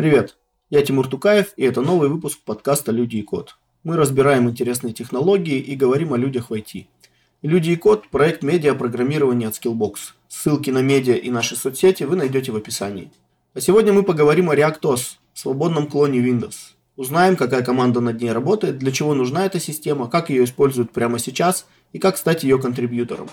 Привет, я Тимур Тукаев, и это новый выпуск подкаста «Люди и код». Мы разбираем интересные технологии и говорим о людях в IT. «Люди и код» – проект медиа-программирования от Skillbox. Ссылки на медиа и наши соцсети вы найдете в описании. А сегодня мы поговорим о ReactOS, свободном клоне Windows. Узнаем, какая команда над ней работает, для чего нужна эта система, как ее используют прямо сейчас и как стать ее контрибьютором.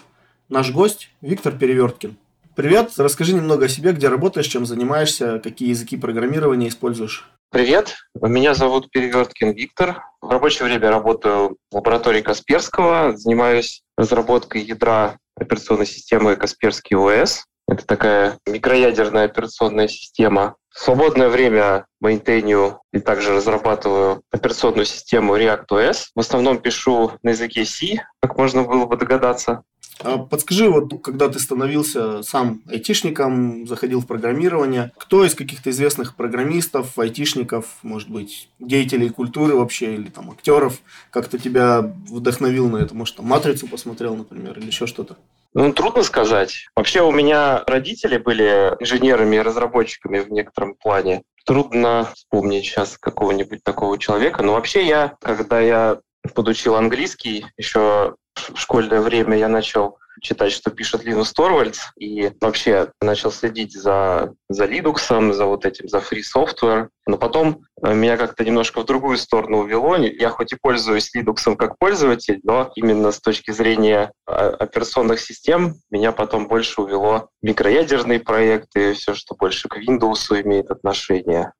Наш гость – Виктор Переверткин. Привет, расскажи немного о себе, где работаешь, чем занимаешься, какие языки программирования используешь. Привет, меня зовут Переверткин Виктор. В рабочее время работаю в лаборатории Касперского, занимаюсь разработкой ядра операционной системы Касперский ОС. Это такая микроядерная операционная система. В свободное время мейнтейню и также разрабатываю операционную систему ReactOS. В основном пишу на языке C, как можно было бы догадаться. А подскажи, вот когда ты становился сам айтишником, заходил в программирование, кто из каких-то известных программистов, айтишников, может быть, деятелей культуры вообще, или там актеров, как-то тебя вдохновил на это? Может, там «Матрицу» посмотрел, например, или еще что-то? Ну, трудно сказать. Вообще у меня родители были инженерами и разработчиками в некотором плане. Трудно вспомнить сейчас какого-нибудь такого человека. Но вообще я, когда я подучил английский, еще в школьное время я начал читать, что пишет Линус Торвальдс, и вообще начал следить за, за Linux, за вот этим, за free software. Но потом э, меня как-то немножко в другую сторону увело. Я хоть и пользуюсь Linux как пользователь, но именно с точки зрения а, операционных систем меня потом больше увело микроядерные проекты, все, что больше к Windows имеет отношение.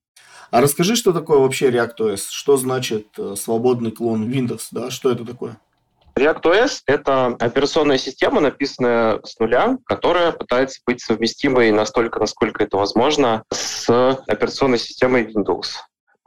А расскажи, что такое вообще ReactOS? Что значит э, свободный клон Windows? Да? Что это такое? ReactOS — это операционная система, написанная с нуля, которая пытается быть совместимой настолько, насколько это возможно, с операционной системой Windows.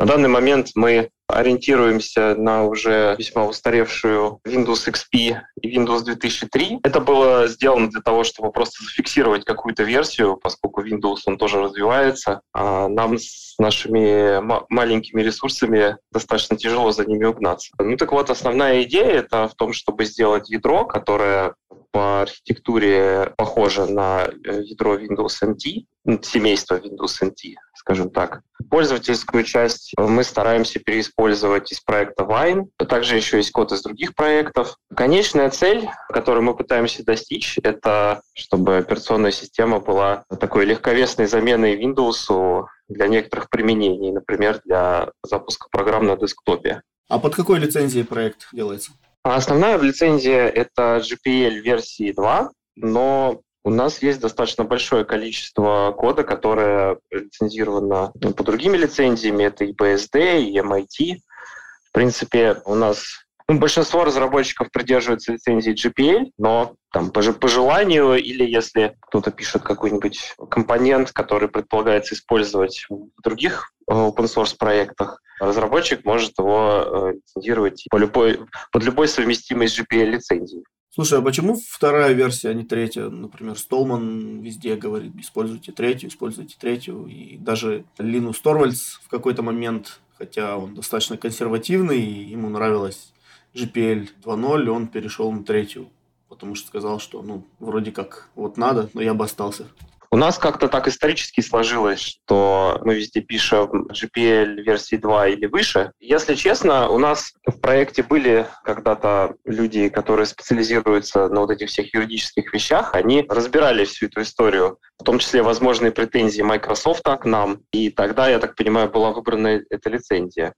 На данный момент мы ориентируемся на уже весьма устаревшую Windows XP и Windows 2003. Это было сделано для того, чтобы просто зафиксировать какую-то версию, поскольку Windows он тоже развивается. А нам с нашими маленькими ресурсами достаточно тяжело за ними угнаться. Ну так вот, основная идея это в том, чтобы сделать ядро, которое по архитектуре похоже на э, ядро Windows NT, семейство Windows NT, скажем так. Пользовательскую часть мы стараемся переиспользовать из проекта Wine. Также еще есть код из других проектов. Конечная цель, которую мы пытаемся достичь, это чтобы операционная система была такой легковесной заменой Windows для некоторых применений, например, для запуска программ на десктопе. А под какой лицензией проект делается? А основная лицензия — это GPL версии 2, но у нас есть достаточно большое количество кода, которое лицензировано ну, по другими лицензиями. Это и BSD, и MIT. В принципе, у нас ну, большинство разработчиков придерживаются лицензии GPL, но там, по, по желанию или если кто-то пишет какой-нибудь компонент, который предполагается использовать в других э, open source проектах, разработчик может его э, лицензировать по любой, под любой совместимой с GPL лицензией. Слушай, а почему вторая версия, а не третья? Например, Столман везде говорит, используйте третью, используйте третью. И даже Линус Торвальдс в какой-то момент, хотя он достаточно консервативный, и ему нравилась GPL 2.0, он перешел на третью, потому что сказал, что ну, вроде как вот надо, но я бы остался. У нас как-то так исторически сложилось, что мы везде пишем GPL версии 2 или выше. Если честно, у нас в проекте были когда-то люди, которые специализируются на вот этих всех юридических вещах, они разбирали всю эту историю, в том числе возможные претензии Microsoft к нам, и тогда, я так понимаю, была выбрана эта лицензия.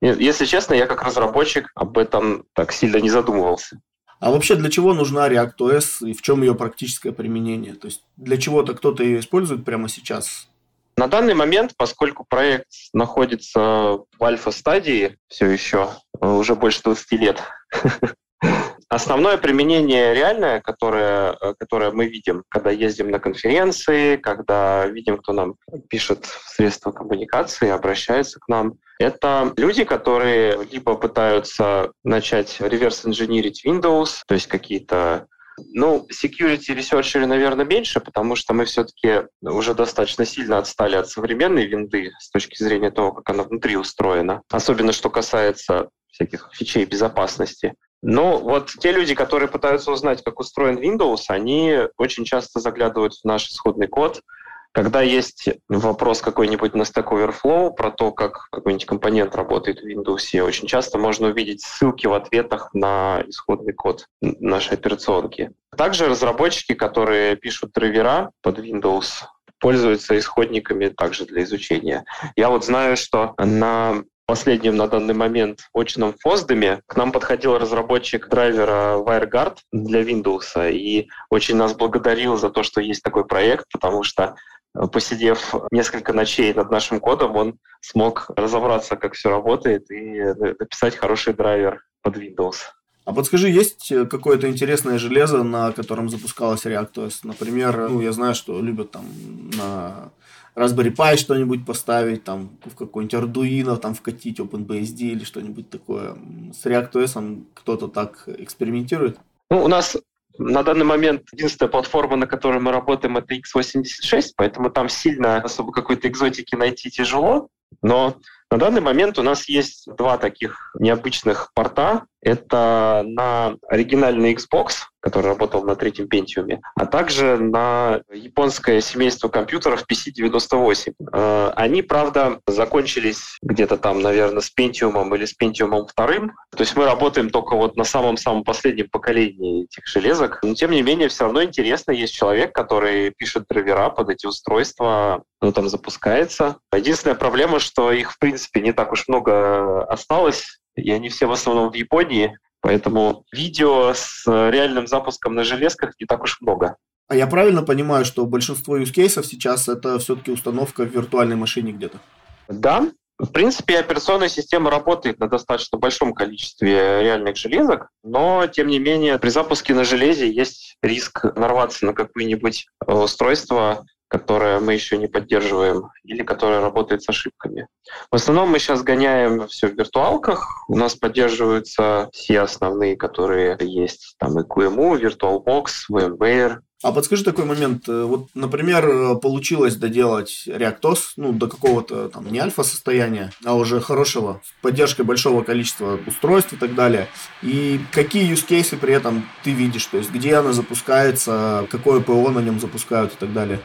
Если честно, я как разработчик об этом так сильно не задумывался. А вообще для чего нужна ReactOS и в чем ее практическое применение? То есть для чего-то кто-то ее использует прямо сейчас? На данный момент, поскольку проект находится в альфа-стадии все еще, уже больше 20 лет, Основное применение реальное, которое, которое мы видим, когда ездим на конференции, когда видим, кто нам пишет средства коммуникации, обращается к нам, это люди, которые либо пытаются начать реверс-инженерить Windows, то есть какие-то ну, security research, наверное, меньше, потому что мы все-таки уже достаточно сильно отстали от современной винды с точки зрения того, как она внутри устроена. Особенно, что касается всяких фичей безопасности. Ну, вот те люди, которые пытаются узнать, как устроен Windows, они очень часто заглядывают в наш исходный код, Когда есть вопрос какой-нибудь на Stack Overflow про то, как какой-нибудь компонент работает в Windows, очень часто можно увидеть ссылки в ответах на исходный код нашей операционки. Также разработчики, которые пишут драйвера под Windows, пользуются исходниками также для изучения. Я вот знаю, что на последнем на данный момент очном FOSDEM к нам подходил разработчик драйвера WireGuard для Windows и очень нас благодарил за то, что есть такой проект, потому что э, посидев несколько ночей над нашим кодом, он смог разобраться, как все работает, и э, написать хороший драйвер под Windows. А подскажи, есть э, какое-то интересное железо, на котором запускалась ReactOS? Например, ну, я знаю, что любят там на Raspberry Pi что-нибудь поставить, там в какой-нибудь Arduino там вкатить OpenBSD или что-нибудь такое. С ReactOS кто-то так экспериментирует? Ну, у нас на данный момент единственная платформа, на которой мы работаем, это x86, поэтому там сильно особо какой-то экзотики найти тяжело. Но на данный момент у нас есть два таких необычных порта. Это на оригинальный Xbox, который работал на третьем Pentium, а также на японское семейство компьютеров PC-98. Э, они, правда, закончились где-то там, наверное, с Pentium или с Pentium 2. То есть мы работаем только вот на самом-самом последнем поколении этих железок. Но, тем не менее, все равно интересно. Есть человек, который пишет драйвера под эти устройства, ну, там запускается. Единственная проблема, что их, в принципе, не так уж много осталось, и они все в основном в Японии, поэтому видео с реальным запуском на железках не так уж много. А я правильно понимаю, что большинство юзкейсов сейчас это все-таки установка в виртуальной машине где-то? Да, в принципе, операционная система работает на достаточно большом количестве реальных железок, но, тем не менее, при запуске на железе есть риск нарваться на какое-нибудь устройство, которое мы еще не поддерживаем, или которое работает с ошибками. В основном мы сейчас гоняем все в виртуалках. У нас поддерживаются все основные, которые есть. Там и QEMU, VirtualBox, VMware, а подскажи такой момент. Э, вот, например, получилось доделать ReactOS, ну, до какого-то там не альфа-состояния, а уже хорошего, с поддержкой большого количества устройств и так далее. И какие use cases при этом ты видишь? То есть, где она запускается, какое ПО на нем запускают и так далее?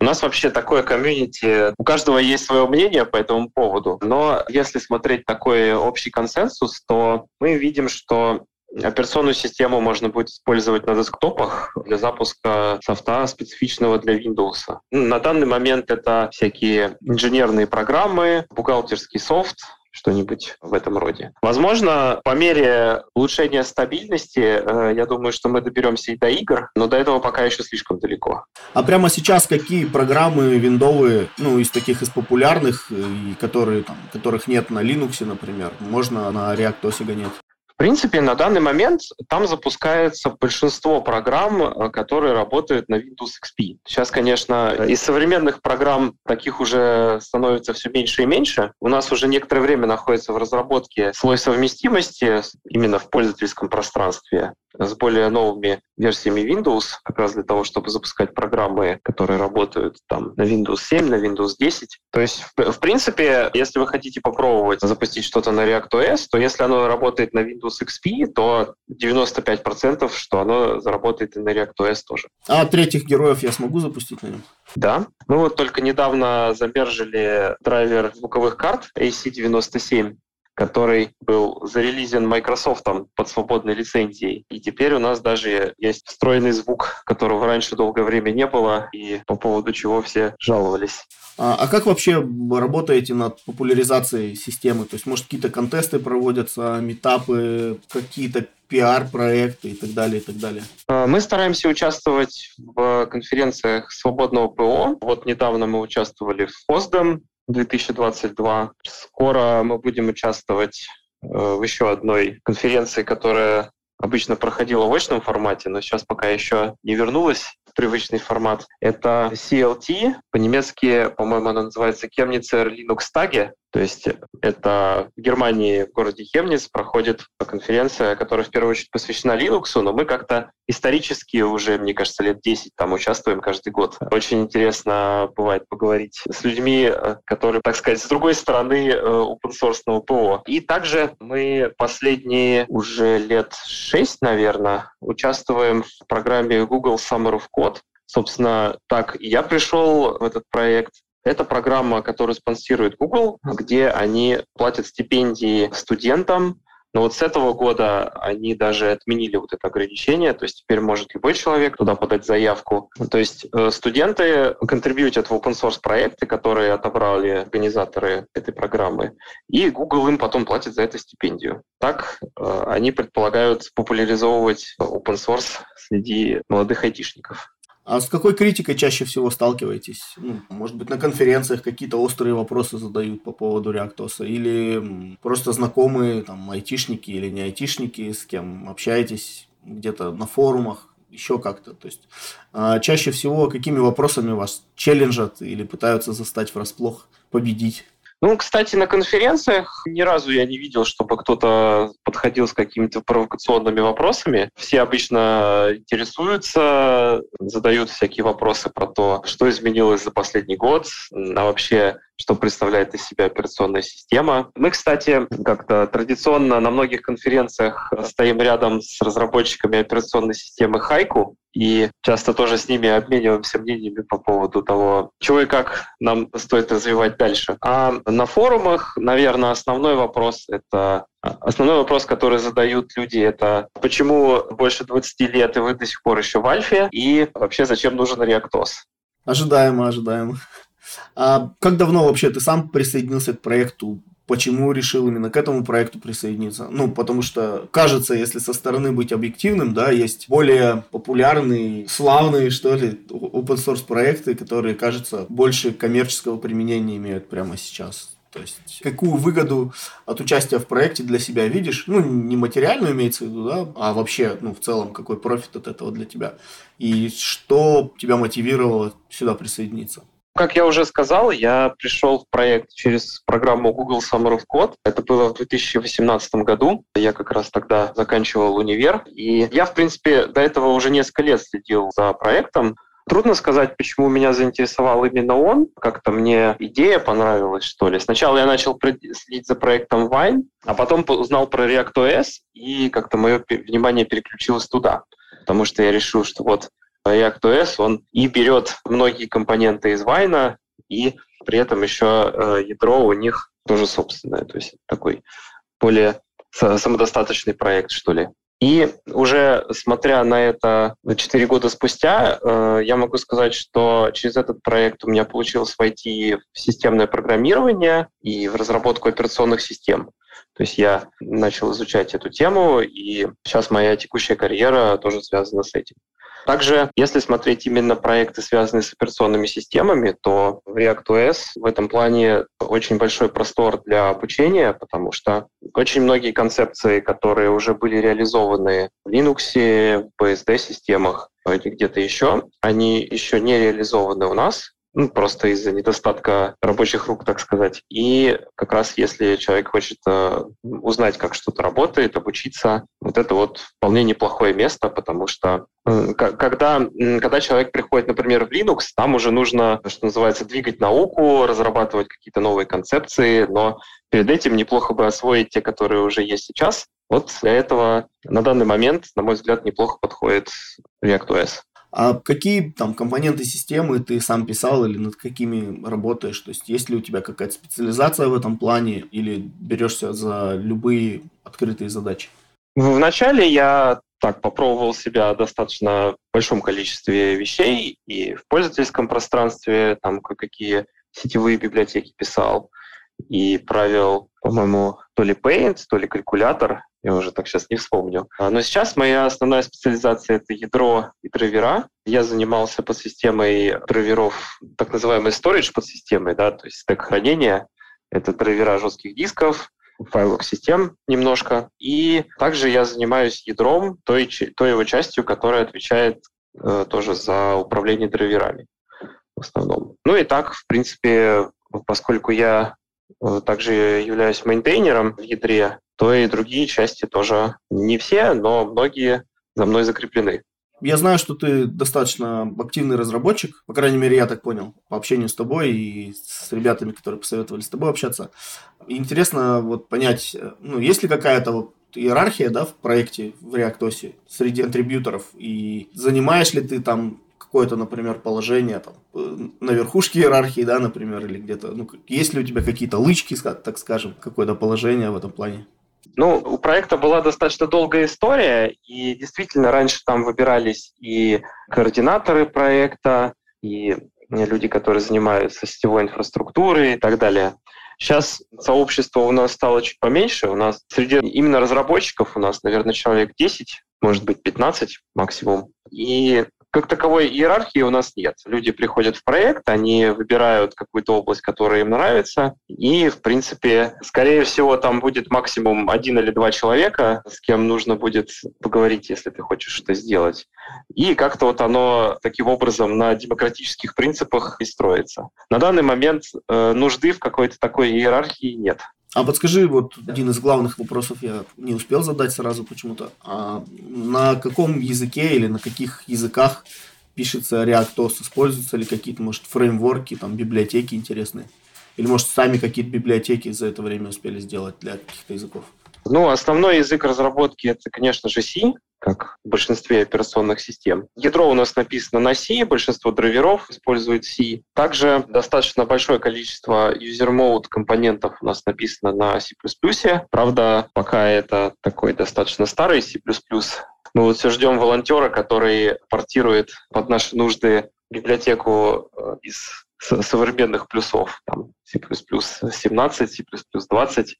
У нас вообще такое комьюнити, у каждого есть свое мнение по этому поводу, но если смотреть такой общий консенсус, то мы видим, что Операционную систему можно будет использовать на десктопах для запуска софта, специфичного для Windows. На данный момент это всякие инженерные программы, бухгалтерский софт, что-нибудь в этом роде. Возможно, по мере улучшения стабильности, э, я думаю, что мы доберемся и до игр, но до этого пока еще слишком далеко. А прямо сейчас какие программы виндовые, ну, из таких из популярных, э, и которые, там, которых нет на Linux, например, можно на ReactOS гонять? В принципе, на данный момент там запускается большинство программ, э, которые работают на Windows XP. Сейчас, конечно, из современных программ таких уже становится все меньше и меньше. У нас уже некоторое время находится в разработке слой совместимости именно в пользовательском пространстве с более новыми версиями Windows, как раз для того, чтобы запускать программы, которые работают там на Windows 7, на Windows 10. То есть, в, в принципе, если вы хотите попробовать запустить что-то на ReactOS, то если оно работает на Windows XP, то 95% что оно заработает и на ReactOS тоже. А третьих героев я смогу запустить на нем? Да. Мы вот только недавно замержили драйвер звуковых карт AC97 который был зарелизен Microsoft под свободной лицензией. И теперь у нас даже есть встроенный звук, которого раньше долгое время не было, и по поводу чего все жаловались. А, а как вообще работаете над популяризацией системы? То есть, может, какие-то контесты проводятся, метапы, какие-то пиар-проекты и так далее, и так далее? А, мы стараемся участвовать в конференциях свободного ПО. Вот недавно мы участвовали в FOSDEM, 2022. Скоро мы будем участвовать э, в еще одной конференции, которая обычно проходила в очном формате, но сейчас пока еще не вернулась в привычный формат. Это CLT, по-немецки, по-моему, она называется Chemnitzer Linux Tage. То есть это в Германии, в городе Хемниц, проходит конференция, которая в первую очередь посвящена Linux, но мы как-то исторически уже, мне кажется, лет 10 там участвуем каждый год. Очень интересно бывает поговорить с людьми, э, которые, так сказать, с другой стороны э, open source ПО. И также мы последние уже лет 6, наверное, участвуем в программе Google Summer of Code, Собственно, так я пришел в этот проект. Это программа, которую спонсирует Google, где они платят стипендии студентам но вот с этого года они даже отменили вот это ограничение, то есть теперь может любой человек туда подать заявку. То есть э, студенты контрибьютят в open source проекты, которые отобрали организаторы этой программы, и Google им потом платит за это стипендию. Так э, они предполагают популяризовывать open source среди молодых айтишников. А с какой критикой чаще всего сталкиваетесь? Ну, может быть, на конференциях какие-то острые вопросы задают по поводу реактоса? Или просто знакомые там айтишники или не айтишники, с кем общаетесь где-то на форумах? еще как-то. То есть а, чаще всего какими вопросами вас челленджат или пытаются застать врасплох, победить? Ну, кстати, на конференциях ни разу я не видел, чтобы кто-то подходил с какими-то провокационными вопросами. Все обычно интересуются, задают всякие вопросы про то, что изменилось за последний год, а вообще что представляет из себя операционная система. Мы, кстати, как-то традиционно на многих конференциях стоим рядом с разработчиками операционной системы Хайку, и часто тоже с ними обмениваемся мнениями по поводу того, чего и как нам стоит развивать дальше. А на форумах, наверное, основной вопрос — это Основной вопрос, который задают люди, это почему больше 20 лет и вы до сих пор еще в альфе, и вообще зачем нужен ReactOS? Ожидаемо, ожидаемо. А как давно вообще ты сам присоединился к проекту? Почему решил именно к этому проекту присоединиться? Ну, потому что, кажется, если со стороны быть объективным, да, есть более популярные, славные, что ли, open source проекты, которые, кажется, больше коммерческого применения имеют прямо сейчас. То есть, какую выгоду от участия в проекте для себя видишь? Ну, не материальную имеется в виду, да, а вообще, ну, в целом, какой профит от этого для тебя? И что тебя мотивировало сюда присоединиться? Как я уже сказал, я пришел в проект через программу Google Summer of Code. Это было в 2018 году. Я как раз тогда заканчивал универ. И я, в принципе, до этого уже несколько лет следил за проектом. Трудно сказать, почему меня заинтересовал именно он. Как-то мне идея понравилась, что ли. Сначала я начал следить за проектом Vine, а потом узнал про ReactOS, и как-то мое внимание переключилось туда. Потому что я решил, что вот React.js, он и берет многие компоненты из Вайна, и при этом еще э, ядро у них тоже собственное, то есть такой более самодостаточный проект, что ли. И уже смотря на это 4 года спустя, э, я могу сказать, что через этот проект у меня получилось войти в системное программирование и в разработку операционных систем. То есть я начал изучать эту тему, и сейчас моя текущая карьера тоже связана с этим. Также, если смотреть именно проекты, связанные с операционными системами, то в ReactOS в этом плане очень большой простор для обучения, потому что очень многие концепции, которые уже были реализованы в Linux, в BSD-системах где-то еще, они еще не реализованы у нас, ну, просто из-за недостатка рабочих рук, так сказать. И как раз если человек хочет э, узнать, как что-то работает, обучиться, вот это вот вполне неплохое место, потому что э, когда, когда человек приходит, например, в Linux, там уже нужно, что называется, двигать науку, разрабатывать какие-то новые концепции, но перед этим неплохо бы освоить те, которые уже есть сейчас. Вот для этого на данный момент, на мой взгляд, неплохо подходит ReactOS. А какие там компоненты системы ты сам писал или над какими работаешь? То есть есть ли у тебя какая-то специализация в этом плане или берешься за любые открытые задачи? Вначале я так попробовал себя в достаточно большом количестве вещей и в пользовательском пространстве, там кое-какие сетевые библиотеки писал и правил, по-моему, то ли Paint, то ли калькулятор я уже так сейчас не вспомню. А, но сейчас моя основная специализация — это ядро и драйвера. Я занимался под системой драйверов, так называемой storage подсистемой, да, то есть стек хранения. Это драйвера жестких дисков, файловых систем немножко. И также я занимаюсь ядром, той, той его частью, которая отвечает э, тоже за управление драйверами в основном. Ну и так, в принципе, поскольку я также являюсь мейнтейнером в ядре, то и другие части тоже не все, но многие за мной закреплены. Я знаю, что ты достаточно активный разработчик, по крайней мере, я так понял, по общению с тобой и с ребятами, которые посоветовали с тобой общаться. Интересно вот понять, ну, есть ли какая-то вот иерархия, да, в проекте в ReactOS среди атрибьюторов, и занимаешь ли ты там какое-то, например, положение там, э, на верхушке иерархии, да, например, или где-то, ну, есть ли у тебя какие-то лычки, так скажем, какое-то положение в этом плане? Ну, у проекта была достаточно долгая история, и действительно раньше там выбирались и координаторы проекта, и люди, которые занимаются сетевой инфраструктурой и так далее. Сейчас сообщество у нас стало чуть поменьше. У нас среди именно разработчиков у нас, наверное, человек 10, может быть, 15 максимум. И как таковой иерархии у нас нет. Люди приходят в проект, они выбирают какую-то область, которая им нравится, и, в принципе, скорее всего, там будет максимум один или два человека, с кем нужно будет поговорить, если ты хочешь что сделать. И как-то вот оно таким образом на демократических принципах и строится. На данный момент э, нужды в какой-то такой иерархии нет. А подскажи, вот один из главных вопросов я не успел задать сразу почему-то. А на каком языке или на каких языках пишется ReactOS? Используются ли какие-то, может, фреймворки, там, библиотеки интересные? Или, может, сами какие-то библиотеки за это время успели сделать для каких-то языков? Ну, основной язык разработки это, конечно же, C, как в большинстве операционных систем. Ядро у нас написано на C, большинство драйверов использует C. Также достаточно большое количество user mode компонентов у нас написано на C++. Правда, пока это такой достаточно старый C++. Мы вот все ждем волонтера, который портирует под наши нужды библиотеку э, из современных плюсов, там C++ 17, C++ 20,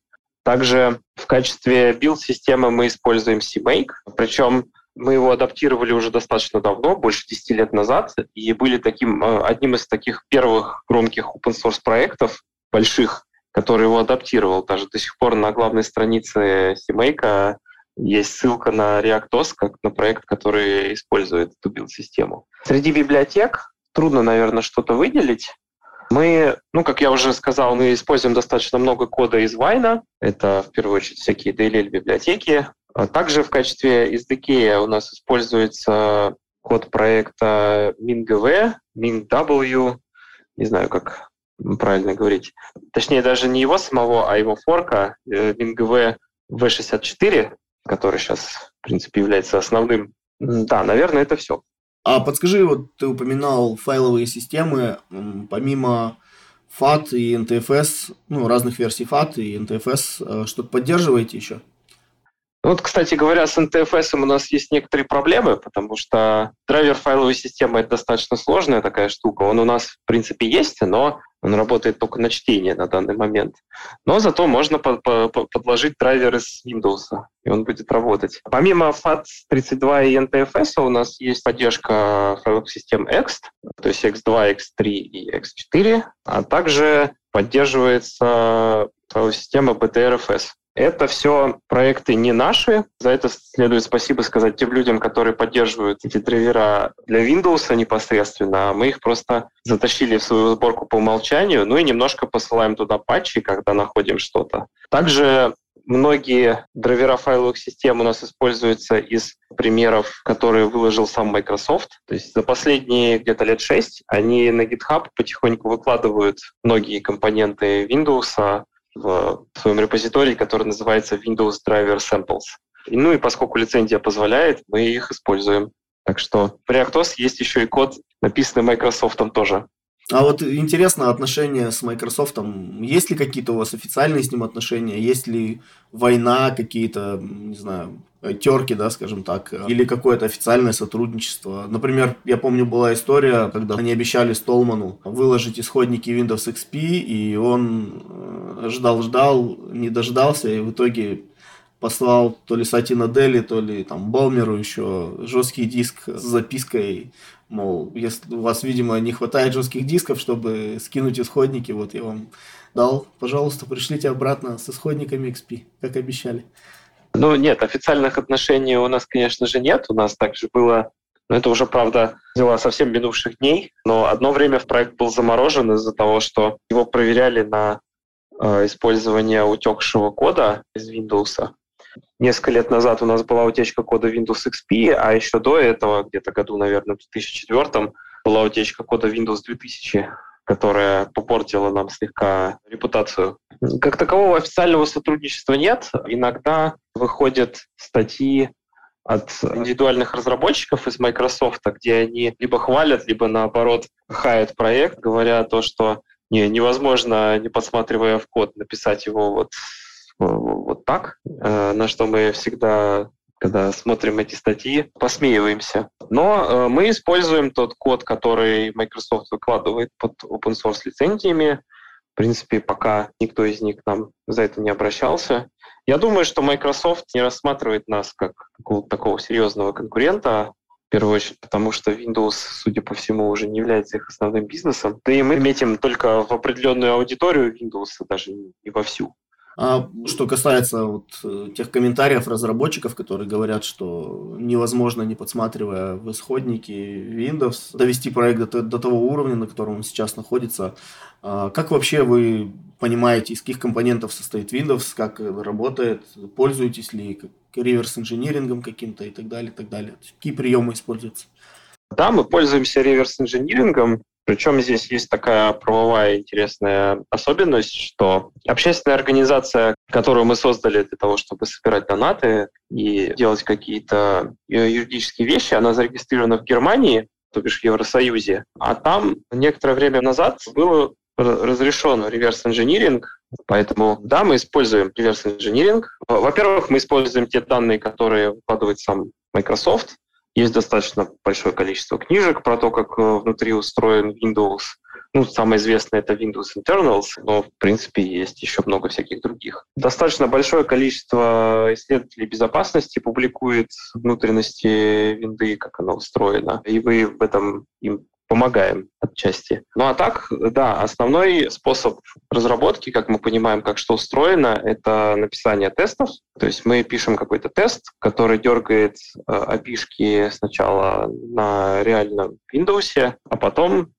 также в качестве билд-системы мы используем CMake, причем мы его адаптировали уже достаточно давно, больше 10 лет назад, и были таким, э, одним из таких первых громких open-source проектов, больших, который его адаптировал. Даже до сих пор на главной странице CMake есть ссылка на ReactOS, как на проект, который использует эту билд-систему. Среди библиотек трудно, наверное, что-то выделить. Мы, ну, как я уже сказал, мы используем достаточно много кода из Вайна. Это, в первую очередь, всякие DLL-библиотеки. А также в качестве SDK у нас используется код проекта MinGV, MinW, не знаю, как правильно говорить. Точнее, даже не его самого, а его форка, э, MinGV V64, который сейчас, в принципе, является основным. Да, наверное, это все. А подскажи, вот ты упоминал файловые системы, помимо FAT и NTFS, ну, разных версий FAT и NTFS, э, что-то поддерживаете еще? Вот, кстати говоря, с NTFS у нас есть некоторые проблемы, потому что драйвер файловой системы – это достаточно сложная такая штука. Он у нас, в принципе, есть, но он работает только на чтение на данный момент. Но зато можно по по подложить драйвер из Windows, и он будет работать. Помимо FAT32 и NTFS у нас есть поддержка файловых систем Ext, то есть X2, X3 и X4, а также поддерживается файловая система BTRFS. Это все проекты не наши. За это следует спасибо сказать тем людям, которые поддерживают эти драйвера для Windows непосредственно. Мы их просто затащили в свою сборку по умолчанию, ну и немножко посылаем туда патчи, когда находим что-то. Также многие драйвера файловых систем у нас используются из примеров, которые выложил сам Microsoft. То есть за последние где-то лет шесть они на GitHub потихоньку выкладывают многие компоненты Windows, в своем репозитории, который называется Windows Driver Samples. И, ну и поскольку лицензия позволяет, мы их используем. Так что в ReactOS есть еще и код, написанный Microsoft тоже. А вот интересно отношения с Microsoft. Есть ли какие-то у вас официальные с ним отношения? Есть ли война, какие-то, не знаю, терки, да, скажем так, или какое-то официальное сотрудничество. Например, я помню, была история, когда они обещали Столману выложить исходники Windows XP, и он ждал-ждал, э, не дождался, и в итоге послал то ли Сатина Дели, то ли там Балмеру еще жесткий диск с запиской, мол, если у вас, видимо, не хватает жестких дисков, чтобы скинуть исходники, вот я вам дал, пожалуйста, пришлите обратно с исходниками XP, как обещали. Ну, нет, официальных отношений у нас, конечно же, нет. У нас также было, но это уже, правда, дела совсем минувших дней, но одно время в проект был заморожен из-за того, что его проверяли на э, использование утекшего кода из Windows. Несколько лет назад у нас была утечка кода Windows XP, а еще до этого, где-то году, наверное, в 2004 была утечка кода Windows 2000, которая попортила нам слегка репутацию. Как такового официального сотрудничества нет. Иногда выходят статьи от индивидуальных разработчиков из Microsoft, где они либо хвалят, либо наоборот хаят проект, говоря то, что не, невозможно, не подсматривая в код, написать его вот, вот так, э, на что мы всегда когда смотрим эти статьи, посмеиваемся. Но э, мы используем тот код, который Microsoft выкладывает под open source лицензиями. В принципе, пока никто из них к нам за это не обращался. Я думаю, что Microsoft не рассматривает нас как какого-то такого серьезного конкурента, в первую очередь, потому что Windows, судя по всему, уже не является их основным бизнесом. Да и мы метим только в определенную аудиторию Windows, даже не во всю. А что касается вот э, тех комментариев разработчиков, которые говорят, что невозможно, не подсматривая в исходники Windows, довести проект до, до того уровня, на котором он сейчас находится, а как вообще вы понимаете, из каких компонентов состоит Windows, как работает, пользуетесь ли реверс-инжинирингом каким-то и так далее, и так далее? Какие приемы используются? Да, мы пользуемся реверс-инжинирингом. Причем здесь есть такая правовая интересная особенность, что общественная организация, которую мы создали для того, чтобы собирать донаты и делать какие-то э, юридические вещи, она зарегистрирована в Германии, то бишь в Евросоюзе. А там некоторое время назад было разрешен реверс-инжиниринг, поэтому да, мы используем реверс-инжиниринг. Во-первых, мы используем те данные, которые вкладывает сам Microsoft, есть достаточно большое количество книжек про то, как э, внутри устроен Windows. Ну, самое известное это Windows Internals, но, в принципе, есть еще много всяких других. Достаточно большое количество исследователей безопасности публикует внутренности винды, как она устроена, и вы в этом им помогаем отчасти. Ну а так, да, основной способ разработки, как мы понимаем, как что устроено, это написание тестов. То есть мы пишем какой-то тест, который дергает э, сначала на реальном Windows, а потом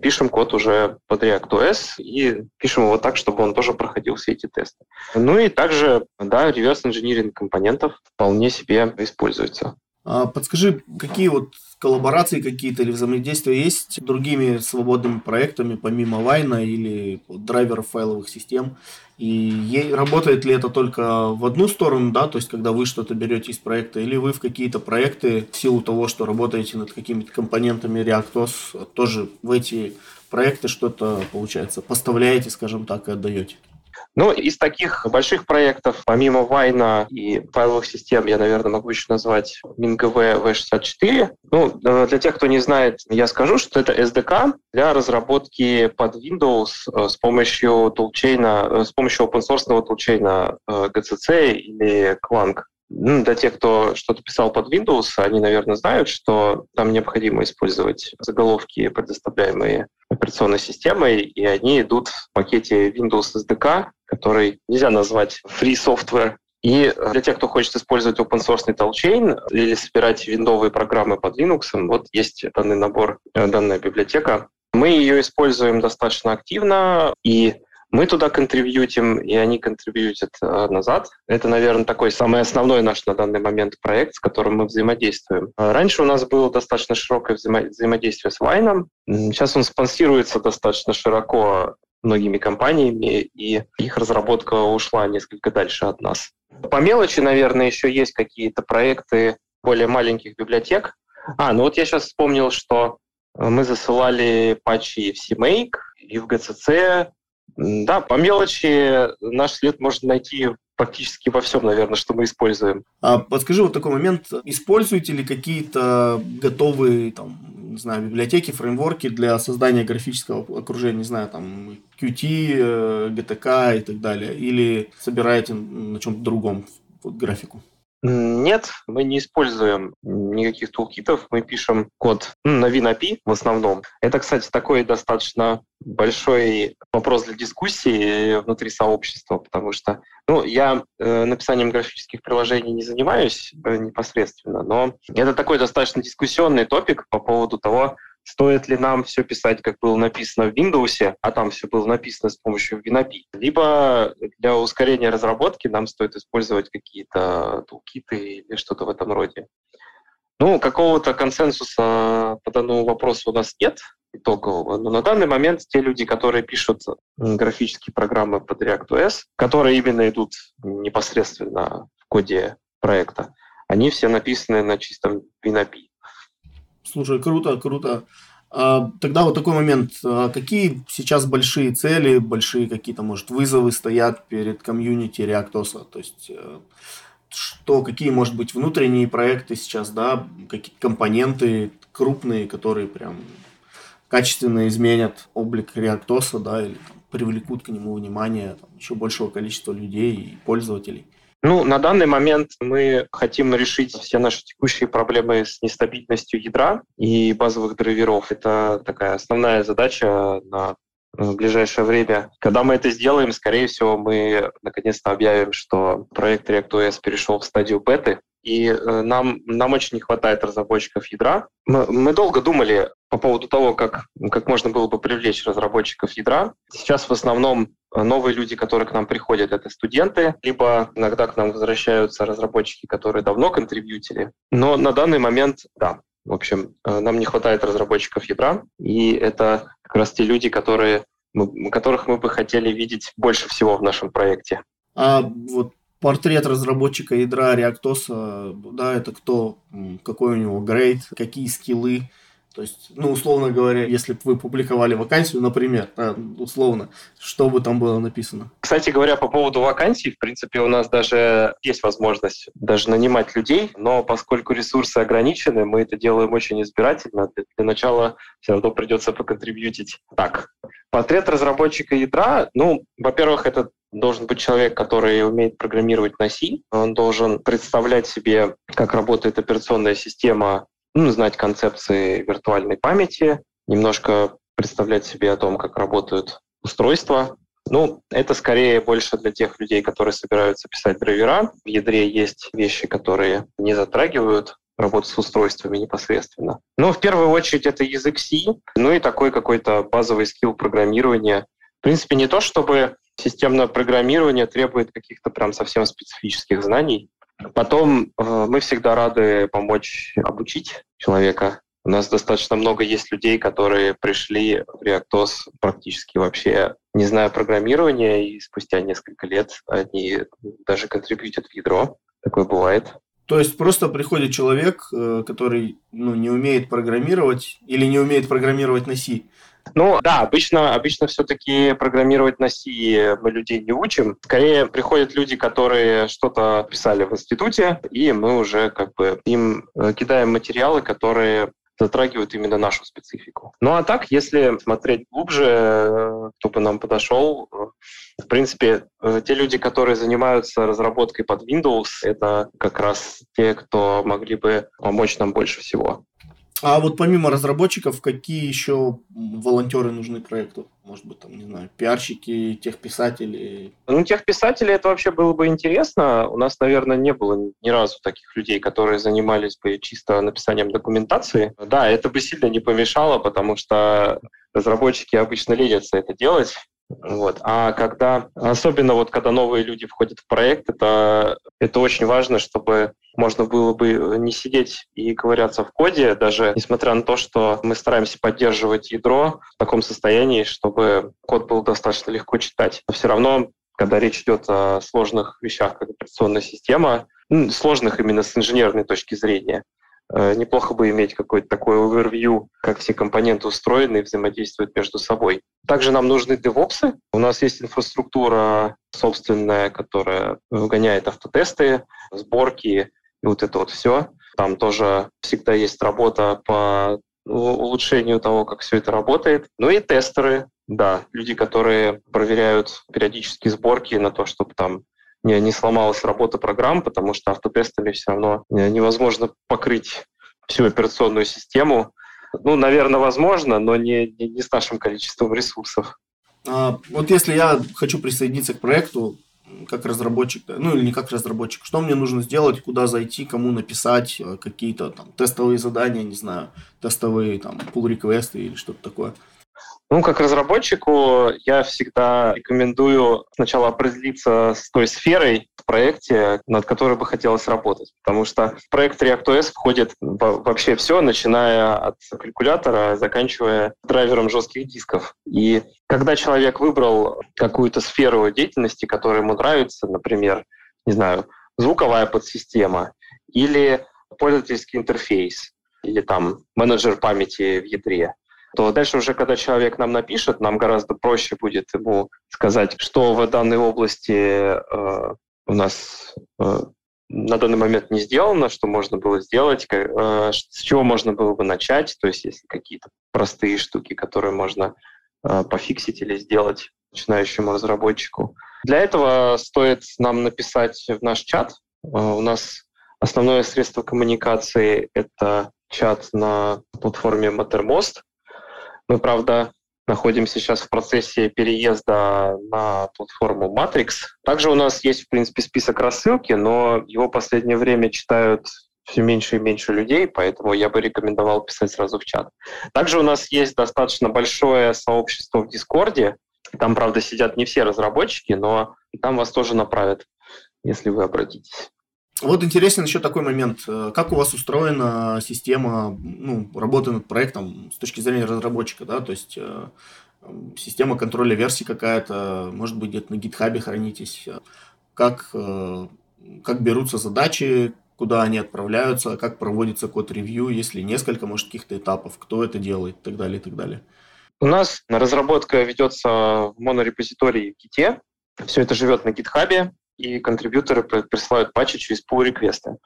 пишем код уже под React.OS и пишем его так, чтобы он тоже проходил все эти тесты. Ну и также, да, реверс инжиниринг компонентов вполне себе используется. А подскажи, какие вот коллаборации какие-то или взаимодействия есть с другими свободными проектами, помимо Вайна или драйверов файловых систем? И работает ли это только в одну сторону, да, то есть когда вы что-то берете из проекта, или вы в какие-то проекты в силу того, что работаете над какими-то компонентами ReactOS, тоже в эти проекты что-то, получается, поставляете, скажем так, и отдаете? Ну, из таких больших проектов, помимо Вайна и файловых систем, я, наверное, могу еще назвать MinGV V64. Ну, э, для тех, кто не знает, я скажу, что это SDK для разработки под Windows э, с помощью тулчейна, э, с помощью open source тулчейна GCC или Clang. Ну, для тех, кто что-то писал под Windows, они, наверное, знают, что там необходимо использовать заголовки, предоставляемые операционной системой, и они идут в пакете Windows SDK, который нельзя назвать free software. И для тех, кто хочет использовать open source toolchain или собирать виндовые программы под Linux, вот есть данный набор, э, данная библиотека. Мы ее используем достаточно активно, и мы туда контрибьютим, и они контрибьютят э, назад. Это, наверное, такой самый основной наш на данный момент проект, с которым мы взаимодействуем. Э, раньше у нас было достаточно широкое взаимо- взаимодействие с Вайном. Сейчас он спонсируется достаточно широко многими компаниями, и их разработка ушла несколько дальше от нас. По мелочи, наверное, еще есть какие-то проекты более маленьких библиотек. А, ну вот я сейчас вспомнил, что мы засылали патчи в CMake и в GCC, да, по мелочи наш след можно найти практически во всем, наверное, что мы используем. А подскажи вот такой момент, используете ли какие-то готовые, там, не знаю, библиотеки, фреймворки для создания графического окружения, не знаю, там, Qt, GTK э, и так далее, или собираете на чем-то другом вот, графику? Нет, мы не используем никаких тулкитов, мы пишем код на WinAPI в основном. Это, кстати, такой достаточно большой вопрос для дискуссии внутри сообщества, потому что ну, я э, написанием графических приложений не занимаюсь э, непосредственно, но это такой достаточно дискуссионный топик по поводу того, стоит ли нам все писать, как было написано в Windows, а там все было написано с помощью WinAPI, либо для ускорения разработки нам стоит использовать какие-то тулкиты или что-то в этом роде. Ну, какого-то консенсуса по данному вопросу у нас нет итогового, но на данный момент те люди, которые пишут графические программы под React.OS, которые именно идут непосредственно в коде проекта, они все написаны на чистом WinAPI. Слушай, круто, круто. А, тогда вот такой момент. А какие сейчас большие цели, большие какие-то, может, вызовы стоят перед комьюнити Реактоса? То есть, э, что, какие, может быть, внутренние проекты сейчас, да, какие компоненты крупные, которые прям качественно изменят облик Реактоса, да, или там, привлекут к нему внимание там, еще большего количества людей и пользователей? Ну, на данный момент мы хотим решить все наши текущие проблемы с нестабильностью ядра и базовых драйверов. Это такая основная задача на ближайшее время. Когда мы это сделаем, скорее всего, мы наконец-то объявим, что проект ReactOS перешел в стадию беты, и э, нам, нам очень не хватает разработчиков ядра. Мы, мы долго думали по поводу того, как, как можно было бы привлечь разработчиков ядра. Сейчас в основном э, новые люди, которые к нам приходят, это студенты, либо иногда к нам возвращаются разработчики, которые давно контрибьютили. Но на данный момент, да, в общем, э, нам не хватает разработчиков ядра, и это как раз те люди, которые, которых мы бы хотели видеть больше всего в нашем проекте. А вот портрет разработчика ядра Реактоса, да, это кто, какой у него грейд, какие скиллы, то есть, ну, условно говоря, если бы вы публиковали вакансию, например, да, условно, что бы там было написано? Кстати говоря, по поводу вакансий, в принципе, у нас даже есть возможность даже нанимать людей, но поскольку ресурсы ограничены, мы это делаем очень избирательно. Для, начала все равно придется поконтрибьютить. Так, портрет разработчика ядра, ну, во-первых, это должен быть человек, который умеет программировать на C. Он должен представлять себе, как работает операционная система ну, знать концепции виртуальной памяти, немножко представлять себе о том, как работают устройства. Ну, это скорее больше для тех людей, которые собираются писать драйвера. В ядре есть вещи, которые не затрагивают работу с устройствами непосредственно. Но в первую очередь это язык C, ну и такой какой-то базовый скилл программирования. В принципе, не то, чтобы системное программирование требует каких-то прям совсем специфических знаний. Потом э, мы всегда рады помочь обучить человека. У нас достаточно много есть людей, которые пришли в ReactOS практически вообще не зная программирования, и спустя несколько лет они даже контрибьютят в ядро. Такое бывает. То есть просто приходит человек, э, который ну, не умеет программировать или не умеет программировать на C, ну да, обычно, обычно все-таки программировать на C мы людей не учим. Скорее приходят люди, которые что-то писали в институте, и мы уже как бы им э, кидаем материалы, которые затрагивают именно нашу специфику. Ну а так, если смотреть глубже, э, кто бы нам подошел, э, в принципе, те люди, которые занимаются разработкой под Windows, это как раз те, кто могли бы помочь нам больше всего. А вот помимо разработчиков, какие еще волонтеры нужны проекту? Может быть, там, не знаю, пиарщики, техписатели? Ну, техписатели это вообще было бы интересно. У нас, наверное, не было ни разу таких людей, которые занимались бы чисто написанием документации. Да, это бы сильно не помешало, потому что разработчики обычно ленятся это делать. Вот. А когда, особенно вот когда новые люди входят в проект, это, это очень важно, чтобы можно было бы не сидеть и ковыряться в коде, даже несмотря на то, что мы стараемся поддерживать ядро в таком состоянии, чтобы код был достаточно легко читать. Но все равно, когда речь идет о сложных вещах, как операционная система, ну, сложных именно с инженерной точки зрения, неплохо бы иметь какой-то такой овервью, как все компоненты устроены и взаимодействуют между собой. Также нам нужны девопсы. У нас есть инфраструктура собственная, которая выгоняет автотесты, сборки и вот это вот все. Там тоже всегда есть работа по улучшению того, как все это работает. Ну и тестеры, да, люди, которые проверяют периодически сборки на то, чтобы там не, не сломалась работа программ, потому что автотестами все равно невозможно покрыть всю операционную систему. Ну, наверное, возможно, но не, не, не с нашим количеством ресурсов. А, вот если я хочу присоединиться к проекту как разработчик, ну или не как разработчик, что мне нужно сделать, куда зайти, кому написать, э, какие-то там тестовые задания, не знаю, тестовые там pull реквесты или что-то такое. Ну, как разработчику я всегда рекомендую сначала определиться с той сферой в проекте, над которой бы хотелось работать. Потому что в проект ReactOS входит вообще все, начиная от калькулятора, заканчивая драйвером жестких дисков. И когда человек выбрал какую-то сферу деятельности, которая ему нравится, например, не знаю, звуковая подсистема или пользовательский интерфейс, или там менеджер памяти в ядре, то дальше уже, когда человек нам напишет, нам гораздо проще будет ему сказать, что в данной области э, у нас э, на данный момент не сделано, что можно было сделать, э, с чего можно было бы начать, то есть есть какие-то простые штуки, которые можно э, пофиксить или сделать начинающему разработчику. Для этого стоит нам написать в наш чат. Э, у нас основное средство коммуникации — это чат на платформе Mattermost. Мы, правда, находимся сейчас в процессе переезда на платформу Matrix. Также у нас есть, в принципе, список рассылки, но его в последнее время читают все меньше и меньше людей, поэтому я бы рекомендовал писать сразу в чат. Также у нас есть достаточно большое сообщество в Дискорде. Там, правда, сидят не все разработчики, но там вас тоже направят, если вы обратитесь. Вот интересен еще такой момент. Э, как у вас устроена система ну, работы над проектом с точки зрения разработчика? Да? То есть э, система контроля версий какая-то, может быть, где-то на гитхабе хранитесь. Как, э, как берутся задачи, куда они отправляются, как проводится код-ревью, если несколько, может, каких-то этапов, кто это делает и так далее, и так далее. У нас разработка ведется в монорепозитории в Git. Все это живет на гитхабе и контрибьюторы присылают патчи через pull реквесты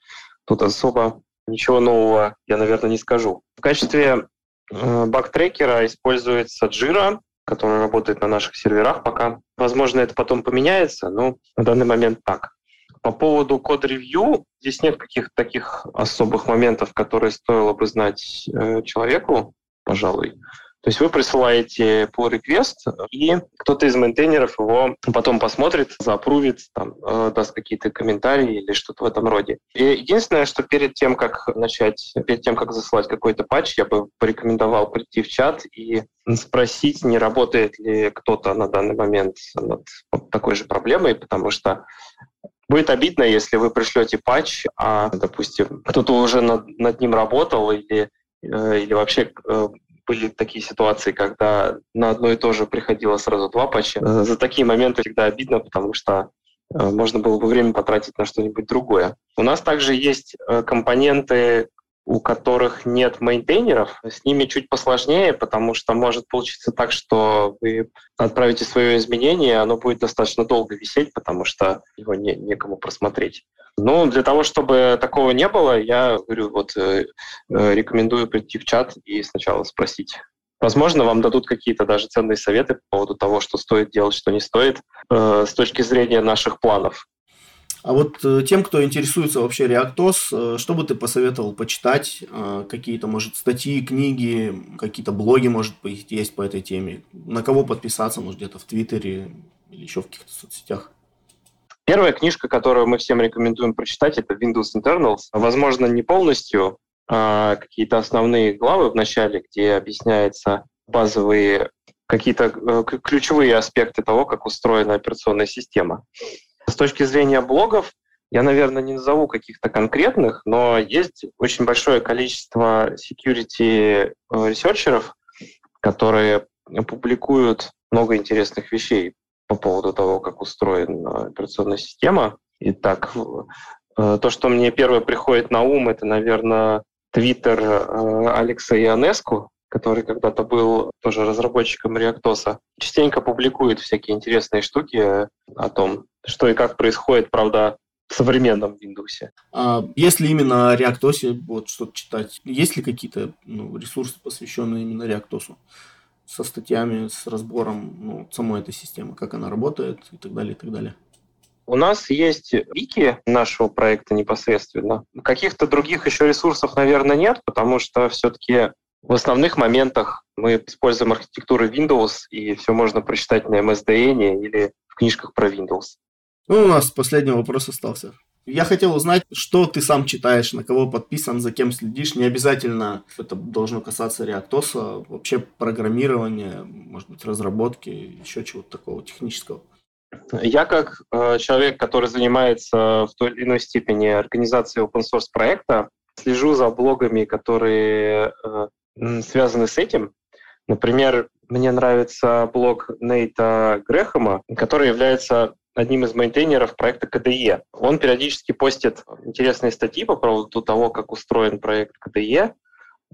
Тут особо ничего нового я, наверное, не скажу. В качестве э, баг-трекера используется Jira, который работает на наших серверах пока. Возможно, это потом поменяется, но на данный момент так. По поводу код-ревью, здесь нет каких-то таких особых моментов, которые стоило бы знать э, человеку, пожалуй. То есть вы присылаете pull request, и кто-то из мейнтейнеров его потом посмотрит, заапрувит, там, э, даст какие-то комментарии или что-то в этом роде. И единственное, что перед тем, как начать, перед тем, как засылать какой-то патч, я бы порекомендовал прийти в чат и спросить, не работает ли кто-то на данный момент над такой же проблемой, потому что Будет обидно, если вы пришлете патч, а, допустим, кто-то уже над, над ним работал или, э, или вообще э, были такие ситуации, когда на одно и то же приходило сразу два патча. За такие моменты всегда обидно, потому что э, можно было бы время потратить на что-нибудь другое. У нас также есть э, компоненты, у которых нет мейнтейнеров. С ними чуть посложнее, потому что может получиться так, что вы отправите свое изменение, оно будет достаточно долго висеть, потому что его не, некому просмотреть. Ну, для того, чтобы такого не было, я говорю, вот э, э, рекомендую прийти в чат и сначала спросить. Возможно, вам дадут какие-то даже ценные советы по поводу того, что стоит делать, что не стоит, э, с точки зрения наших планов. А вот э, тем, кто интересуется вообще ReactOS, э, что бы ты посоветовал почитать? Э, какие-то, может, статьи, книги, какие-то блоги, может быть, есть по этой теме? На кого подписаться, может, где-то в Твиттере или еще в каких-то соцсетях? Первая книжка, которую мы всем рекомендуем прочитать, это Windows Internals. Возможно, не полностью, а какие-то основные главы в начале, где объясняются базовые какие-то ключевые аспекты того, как устроена операционная система. С точки зрения блогов, я, наверное, не назову каких-то конкретных, но есть очень большое количество security э, ресерчеров, которые публикуют много интересных вещей по поводу того, как устроена операционная система. Итак, э, то, что мне первое приходит на ум, это, наверное, твиттер э, Алекса Ионеску, который когда-то был тоже разработчиком ReactOS, частенько публикует всякие интересные штуки о том, что и как происходит, правда, в современном Windows. А если именно ReactOS вот что-то читать, есть ли какие-то ну, ресурсы, посвященные именно ReactOS? со статьями, с разбором ну, самой этой системы, как она работает и так далее, и так далее. У нас есть вики нашего проекта непосредственно. Каких-то других еще ресурсов, наверное, нет, потому что все-таки в основных моментах мы используем архитектуру Windows, и все можно прочитать на MSDN или в книжках про Windows. Ну, у нас последний вопрос остался. Я хотел узнать, что ты сам читаешь, на кого подписан, за кем следишь. Не обязательно это должно касаться реактоса, вообще программирования, может быть, разработки, еще чего-то такого технического. Я как э, человек, который занимается в той или иной степени организацией open source проекта, слежу за блогами, которые э, связаны с этим. Например, мне нравится блог Нейта Грэхэма, который является одним из мейнтейнеров проекта КДЕ. Он периодически постит интересные статьи по поводу того, как устроен проект КДЕ,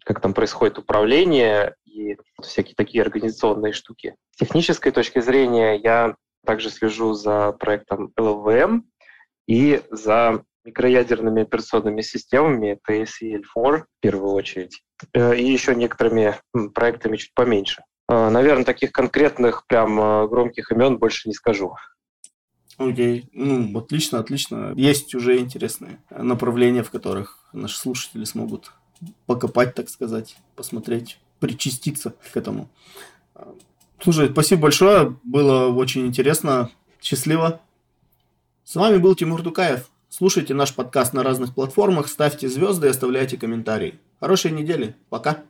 как там происходит управление и всякие такие организационные штуки. С технической точки зрения я также слежу за проектом LLVM и за микроядерными операционными системами, это SEL4 в первую очередь, э, и еще некоторыми проектами чуть поменьше. Э, Наверное, таких конкретных, прям э, громких имен больше не скажу. Окей, ну, отлично, отлично. Есть уже интересные направления, в которых наши слушатели смогут покопать, так сказать, посмотреть, причаститься к этому. Слушай, спасибо большое, было очень интересно, счастливо. С вами был Тимур Дукаев. Слушайте наш подкаст на разных платформах, ставьте звезды и оставляйте комментарии. Хорошей недели. Пока.